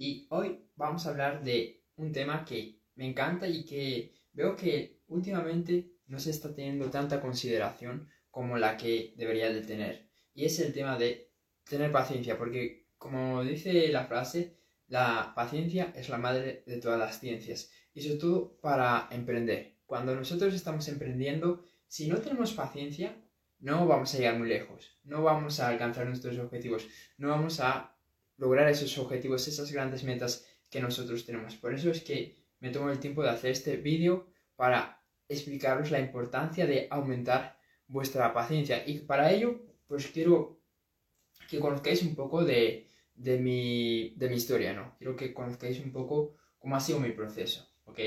y hoy vamos a hablar de un tema que me encanta y que veo que últimamente no se está teniendo tanta consideración como la que debería de tener. Y es el tema de tener paciencia, porque como dice la frase, la paciencia es la madre de todas las ciencias y sobre todo para emprender. Cuando nosotros estamos emprendiendo, si no tenemos paciencia, no vamos a llegar muy lejos, no vamos a alcanzar nuestros objetivos, no vamos a lograr esos objetivos, esas grandes metas que nosotros tenemos. Por eso es que me tomo el tiempo de hacer este vídeo para explicaros la importancia de aumentar vuestra paciencia. Y para ello, pues quiero que conozcáis un poco de, de, mi, de mi historia, ¿no? Quiero que conozcáis un poco cómo ha sido mi proceso, ¿ok?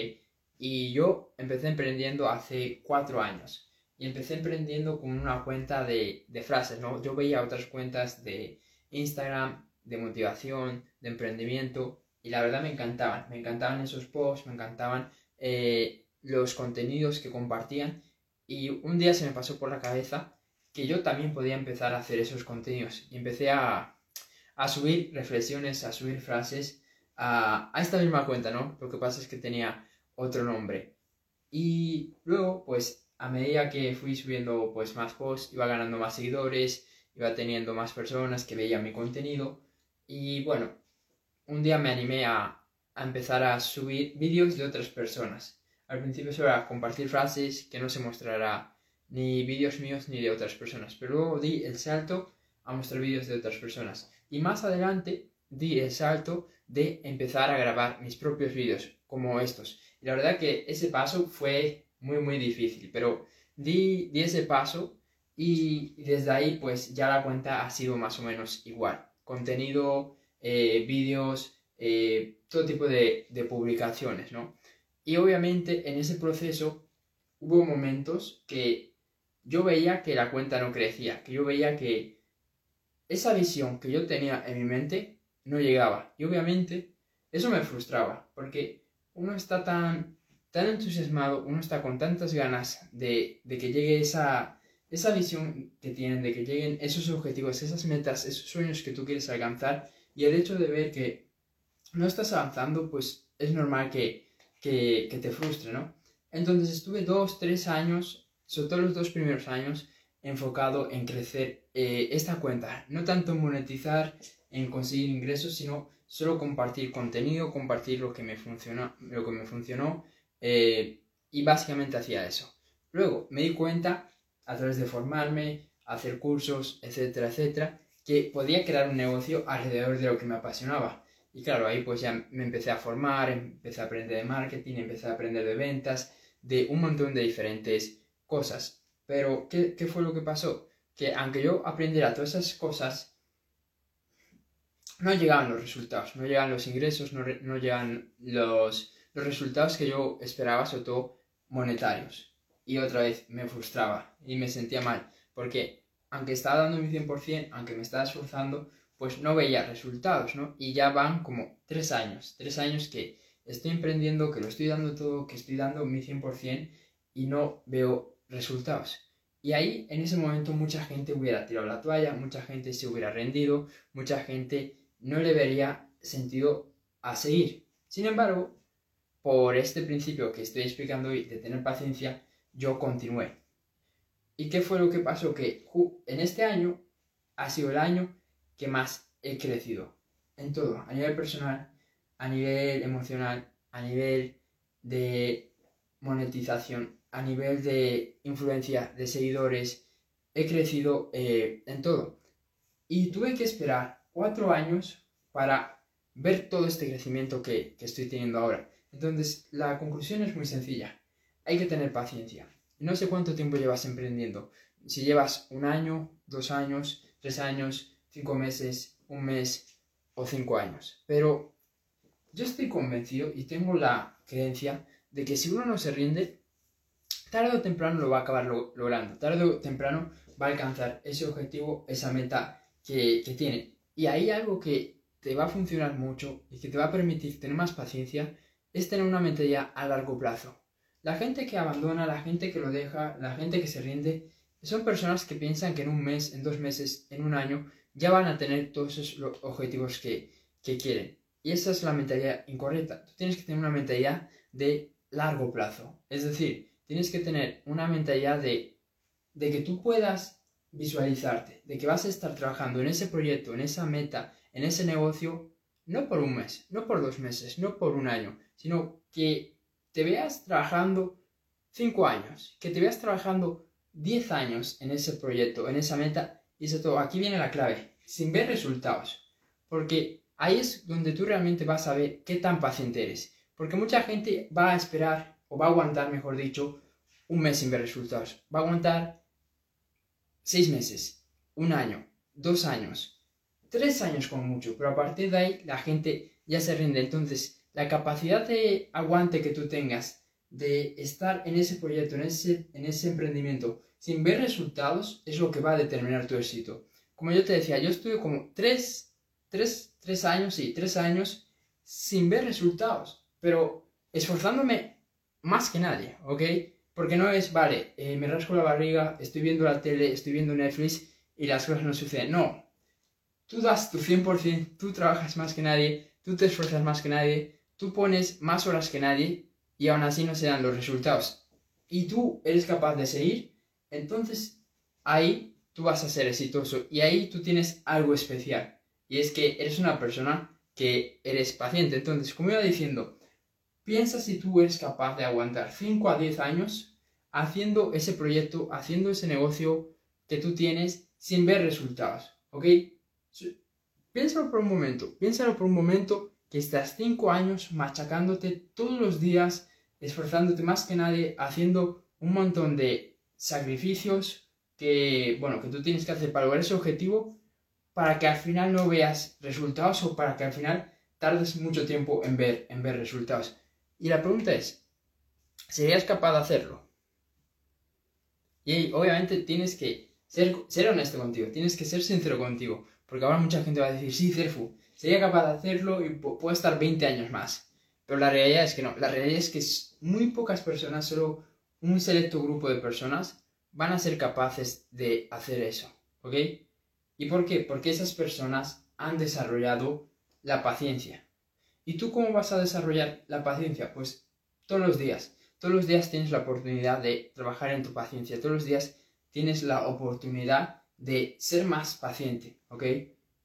Y yo empecé emprendiendo hace cuatro años. Y empecé emprendiendo con una cuenta de, de frases, ¿no? Yo veía otras cuentas de Instagram, de motivación, de emprendimiento, y la verdad me encantaban. Me encantaban esos posts, me encantaban eh, los contenidos que compartían. Y un día se me pasó por la cabeza que yo también podía empezar a hacer esos contenidos. Y empecé a, a subir reflexiones, a subir frases a, a, esta misma cuenta, ¿no? Lo que pasa es que tenía otro nombre. Y luego, pues, a medida que fui subiendo pues, más posts, iba ganando más seguidores, iba teniendo más personas que veían mi contenido. Y bueno, un día me animé a, a empezar a subir vídeos de otras personas. Al principio solo era compartir frases que no se mostrará ni vídeos míos ni de otras personas. Pero luego di el salto a mostrar vídeos de otras personas. Y más adelante di el salto de empezar a grabar mis propios vídeos, como estos. Y la verdad que ese paso fue muy, muy difícil. Pero di, di ese paso y desde ahí pues ya la cuenta ha sido más o menos igual. Contenido, eh, vídeos, eh, todo tipo de, de publicaciones, ¿no? Y obviamente en ese proceso hubo momentos que yo veía que la cuenta no crecía, que yo veía que esa visión que yo tenía en mi mente no llegaba. Y obviamente eso me frustraba, porque uno está tan, tan entusiasmado, uno está con tantas ganas de, de que llegue esa, esa visión que tienen, de que lleguen esos objetivos, esas metas, esos sueños que tú quieres alcanzar, y el hecho de ver que no estás avanzando, pues es normal que, que, te frustre, ¿no? Entonces estuve dos, tres años sobre todo los dos primeros años, enfocado en crecer eh, esta cuenta. No tanto en monetizar, en conseguir ingresos, sino solo compartir contenido, compartir lo que me funcionó, lo que me funcionó eh, y básicamente hacía eso. Luego me di cuenta, a través de formarme, hacer cursos, etcétera, etcétera, que podía crear un negocio alrededor de lo que me apasionaba. Y claro, ahí pues ya me empecé a formar, empecé a aprender de marketing, empecé a aprender de ventas, de un montón de diferentes cosas. Pero, ¿qué, ¿qué, fue lo que pasó? Que aunque yo aprendiera todas esas cosas, no llegaban los resultados, no llegaban los ingresos, no, no llegan los, los resultados que yo esperaba, sobre todo monetarios. Y otra vez me frustraba y me sentía mal, porque aunque estaba dando mi 100%, aunque me estaba esforzando, pues no veía resultados, ¿no? Y ya van como tres años, tres años que estoy emprendiendo, que lo estoy dando todo, que estoy dando mi 100% y no veo resultados. Y ahí, en ese momento, mucha gente hubiera tirado la toalla, mucha gente se hubiera rendido, mucha gente no le vería sentido a seguir. Sin embargo, por este principio que estoy explicando hoy de tener paciencia, yo continué. ¿Y qué fue lo que pasó? Que en este año ha sido el año que más he crecido. En todo, a nivel personal, a nivel emocional, a nivel de monetización, a nivel de influencia, de seguidores, he crecido eh, en todo. Y tuve que esperar cuatro años para ver todo este crecimiento que, que estoy teniendo ahora. Entonces, la conclusión es muy sencilla. Hay que tener paciencia. No sé cuánto tiempo llevas emprendiendo. Si llevas un año, dos años, tres años, cinco meses, un mes o cinco años. Pero yo estoy convencido y tengo la creencia de que si uno no se rinde, tarde o temprano lo va a acabar logrando, tarde o temprano va a alcanzar ese objetivo, esa meta que, tiene. Y hay algo que te va a funcionar mucho y que te va a permitir tener más paciencia, es tener una mentalidad a largo plazo. La gente que abandona, la gente que lo deja, la gente que se rinde, son personas que piensan que en un mes, en dos meses, en un año, ya van a tener todos esos objetivos que, que quieren. Y esa es la mentalidad incorrecta. Tú tienes que tener una mentalidad de largo plazo. Es decir, tienes que tener una mentalidad de, de que tú puedas visualizarte, de que vas a estar trabajando en ese proyecto, en esa meta, en ese negocio, no por un mes, no por dos meses, no por un año, sino que te veas trabajando cinco años, que te veas trabajando diez años en ese proyecto, en esa meta, y eso todo, aquí viene la clave, sin ver resultados, porque ahí es donde tú realmente vas a ver qué tan paciente eres, porque mucha gente va a esperar, o va a aguantar, mejor dicho, un mes sin ver resultados, va a aguantar seis meses, un año, dos años, tres años como mucho, pero a partir de ahí la gente ya se rinde. Entonces, la capacidad de aguante que tú tengas de estar en ese proyecto, en ese, en ese emprendimiento, sin ver resultados, es lo que va a determinar tu éxito. Como yo te decía, yo estuve como tres, tres, tres años, sí, tres años sin ver resultados, pero esforzándome más que nadie, ¿ok? Porque no es, vale, eh, me rasco la barriga, estoy viendo la tele, estoy viendo Netflix y las cosas no suceden. No, tú das tu 100%, tú trabajas más que nadie, tú te esfuerzas más que nadie, tú pones más horas que nadie y aún así no se dan los resultados. Y tú eres capaz de seguir, entonces ahí tú vas a ser exitoso y ahí tú tienes algo especial. Y es que eres una persona que eres paciente. Entonces, como iba diciendo, Piensa si tú eres capaz de aguantar 5 a 10 años haciendo ese proyecto, haciendo ese negocio que tú tienes sin ver resultados, ¿ok? Piénsalo por un momento, piénsalo por un momento que estás 5 años machacándote todos los días, esforzándote más que nadie, haciendo un montón de sacrificios que, bueno, que tú tienes que hacer para lograr ese objetivo para que al final no veas resultados o para que al final tardes mucho tiempo en ver, en ver resultados. Y la pregunta es, ¿serías capaz de hacerlo? Y obviamente tienes que ser, ser honesto contigo, tienes que ser sincero contigo, porque ahora mucha gente va a decir, sí, Cerfu, sería capaz de hacerlo y puedo estar 20 años más. Pero la realidad es que no, la realidad es que muy pocas personas, solo un selecto grupo de personas, van a ser capaces de hacer eso, ¿ok? ¿Y por qué? Porque esas personas han desarrollado la paciencia. ¿Y tú cómo vas a desarrollar la paciencia? Pues todos los días. Todos los días tienes la oportunidad de trabajar en tu paciencia. Todos los días tienes la oportunidad de ser más paciente, ¿ok?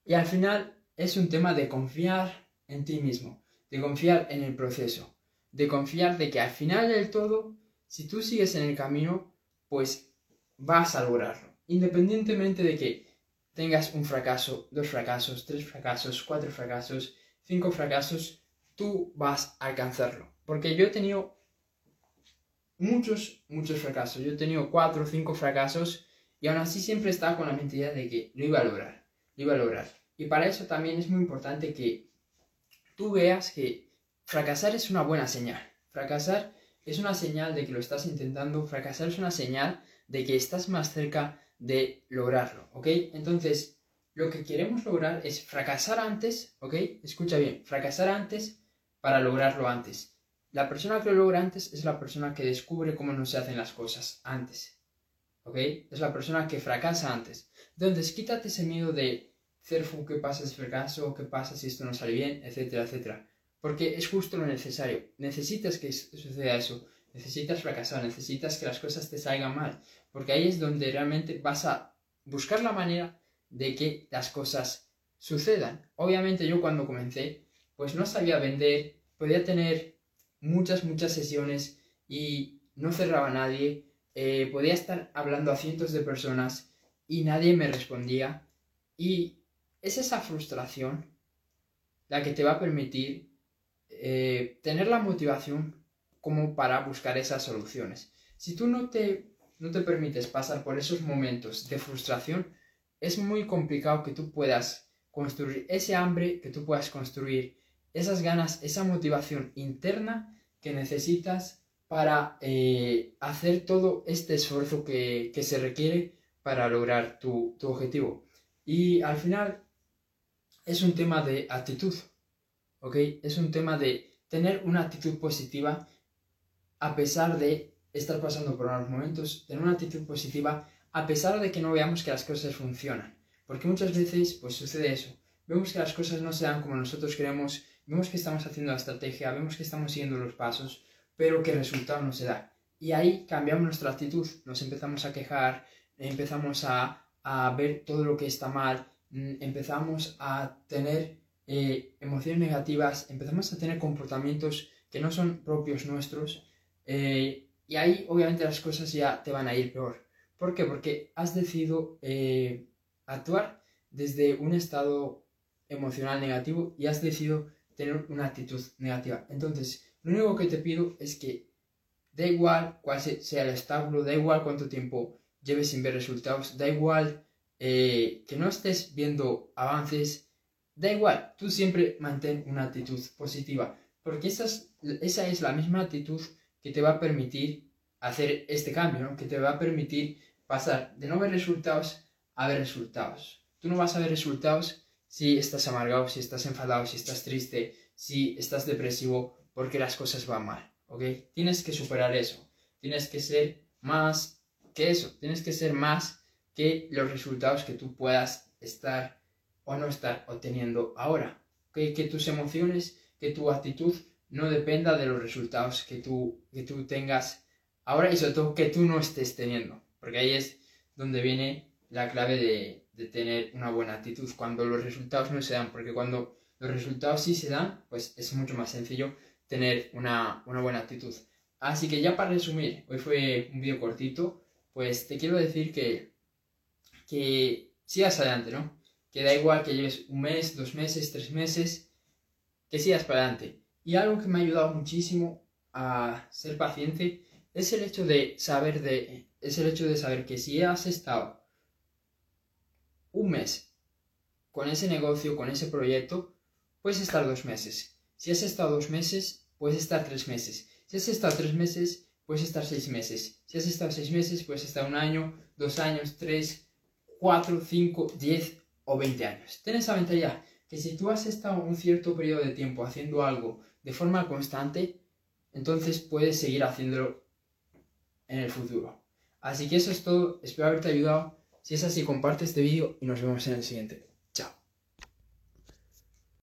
Y al final es un tema de confiar en ti mismo, de confiar en el proceso, de confiar de que al final del todo, si tú sigues en el camino, pues vas a lograrlo. Independientemente de que tengas un fracaso, dos fracasos, tres fracasos, cuatro fracasos, cinco fracasos, tú vas a alcanzarlo. Porque yo he tenido muchos, muchos fracasos. Yo he tenido cuatro o cinco fracasos y aún así siempre estaba con la mentalidad de que lo iba a lograr, lo iba a lograr. Y para eso también es muy importante que tú veas que fracasar es una buena señal. Fracasar es una señal de que lo estás intentando, fracasar es una señal de que estás más cerca de lograrlo, ¿ok? Entonces, lo que queremos lograr es fracasar antes, ¿ok? Escucha bien, fracasar antes para lograrlo antes. La persona que lo logra antes es la persona que descubre cómo no se hacen las cosas antes, ¿ok? Es la persona que fracasa antes. Entonces, quítate ese miedo de, Cerfu, ¿qué pasa si fracaso? ¿Qué pasa si esto no sale bien? Etcétera, etcétera. Porque es justo lo necesario. Necesitas que suceda eso. Necesitas fracasar, necesitas que las cosas te salgan mal. Porque ahí es donde realmente vas a buscar la manera de que las cosas sucedan. Obviamente yo cuando comencé, pues no sabía vender, podía tener muchas, muchas sesiones y no cerraba nadie, eh, podía estar hablando a cientos de personas y nadie me respondía. Y es esa frustración la que te va a permitir eh, tener la motivación como para buscar esas soluciones. Si tú no te, no te permites pasar por esos momentos de frustración, es muy complicado que tú puedas construir ese hambre, que tú puedas construir esas ganas, esa motivación interna que necesitas para eh, hacer todo este esfuerzo que, se requiere para lograr tu, tu, objetivo. Y al final es un tema de actitud, ¿ok? Es un tema de tener una actitud positiva a pesar de estar pasando por unos momentos, tener una actitud positiva a pesar de que no veamos que las cosas funcionan. Porque muchas veces pues sucede eso. Vemos que las cosas no se dan como nosotros queremos vemos que estamos haciendo la estrategia, vemos que estamos siguiendo los pasos, pero que el resultado no se da. Y ahí cambiamos nuestra actitud, nos empezamos a quejar, empezamos a, ver todo lo que está mal, empezamos a tener eh, emociones negativas, empezamos a tener comportamientos que no son propios nuestros, eh, y ahí obviamente las cosas ya te van a ir peor. ¿Por qué? Porque has decidido eh, actuar desde un estado emocional negativo y has decidido tener una actitud negativa. Entonces, lo único que te pido es que da igual cuál sea el establo, da igual cuánto tiempo lleves sin ver resultados, da igual eh, que no estés viendo avances, da igual, tú siempre mantén una actitud positiva, porque esa es, esa es la misma actitud que te va a permitir hacer este cambio, que te va a permitir pasar de no ver resultados a ver resultados. Tú no vas a ver resultados si estás amargado, si estás enfadado, si estás triste, si estás depresivo, porque las cosas van mal, ¿ok? Tienes que superar eso. Tienes que ser más que eso. Tienes que ser más que los resultados que tú puedas estar o no estar obteniendo ahora. Que tus emociones, que tu actitud no dependa de los resultados que tú, que tú tengas ahora y sobre todo que tú no estés teniendo. Porque ahí es donde viene la clave de, tener una buena actitud cuando los resultados no se dan, porque cuando los resultados sí se dan, pues es mucho más sencillo tener una, buena actitud. Así que ya para resumir, hoy fue un vídeo cortito, pues te quiero decir que, que sigas adelante, ¿no? Que da igual que lleves un mes, dos meses, tres meses, que sigas para adelante. Y algo que me ha ayudado muchísimo a ser paciente es el hecho de saber de es el hecho de saber que si has estado un mes con ese negocio, con ese proyecto, puedes estar dos meses. Si has estado dos meses, puedes estar tres meses. Si has estado tres meses, puedes estar seis meses. Si has estado seis meses, puedes estar un año, dos años, tres, cuatro, cinco, diez o veinte años. Ten esa mentalidad que si tú has estado un cierto periodo de tiempo haciendo algo de forma constante, entonces puedes seguir haciéndolo en el futuro. Así que eso es todo. Espero haberte ayudado. Si es así, comparte este vídeo y nos vemos en el siguiente.